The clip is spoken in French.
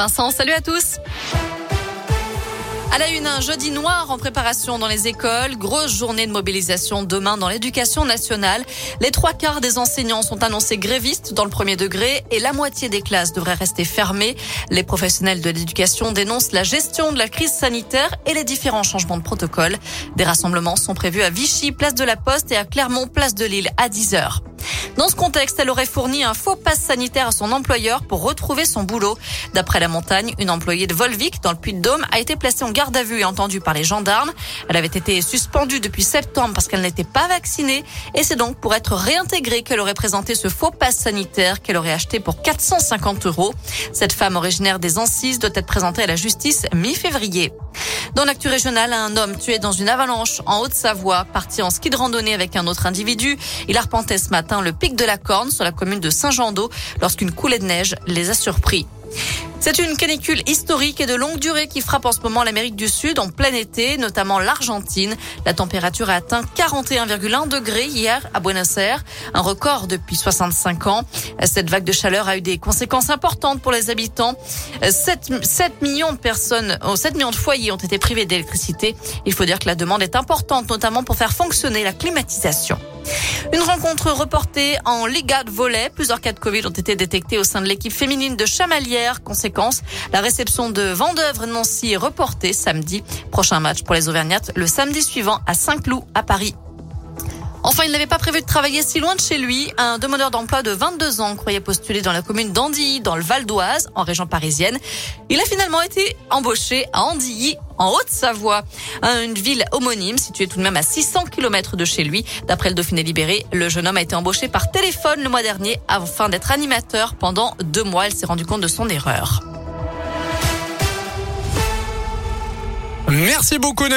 Vincent, salut à tous. À la une, un jeudi noir en préparation dans les écoles. Grosse journée de mobilisation demain dans l'éducation nationale. Les trois quarts des enseignants sont annoncés grévistes dans le premier degré et la moitié des classes devraient rester fermées. Les professionnels de l'éducation dénoncent la gestion de la crise sanitaire et les différents changements de protocole. Des rassemblements sont prévus à Vichy, place de la Poste et à Clermont, place de Lille à 10 heures. Dans ce contexte, elle aurait fourni un faux passe sanitaire à son employeur pour retrouver son boulot. D'après la montagne, une employée de Volvic dans le Puy-de-Dôme a été placée en garde à vue et entendue par les gendarmes. Elle avait été suspendue depuis septembre parce qu'elle n'était pas vaccinée et c'est donc pour être réintégrée qu'elle aurait présenté ce faux passe sanitaire qu'elle aurait acheté pour 450 euros. Cette femme originaire des Ancises doit être présentée à la justice mi-février. Dans l'actu régionale, un homme tué dans une avalanche en Haute-Savoie, parti en ski de randonnée avec un autre individu. Il arpentait ce matin le pic de la Corne sur la commune de Saint-Jean-d'Eau lorsqu'une coulée de neige les a surpris. C'est une canicule historique et de longue durée qui frappe en ce moment l'Amérique du Sud en plein été, notamment l'Argentine. La température a atteint 41,1 degrés hier à Buenos Aires, un record depuis 65 ans. Cette vague de chaleur a eu des conséquences importantes pour les habitants. 7, 7 millions de personnes, 7 millions de foyers ont été privés d'électricité. Il faut dire que la demande est importante, notamment pour faire fonctionner la climatisation. Une rencontre reportée en Liga de volet. Plusieurs cas de Covid ont été détectés au sein de l'équipe féminine de Chamalières. Conséquence, la réception de Vendœuvre Nancy est reportée samedi. Prochain match pour les Auvergnates le samedi suivant à Saint-Cloud à Paris. Enfin, il n'avait pas prévu de travailler si loin de chez lui. Un demandeur d'emploi de 22 ans croyait postuler dans la commune d'Andilly, dans le Val d'Oise, en région parisienne. Il a finalement été embauché à Andilly, en Haute-Savoie, une ville homonyme située tout de même à 600 km de chez lui. D'après le Dauphiné libéré, le jeune homme a été embauché par téléphone le mois dernier afin d'être animateur pendant deux mois. Il s'est rendu compte de son erreur. Merci beaucoup.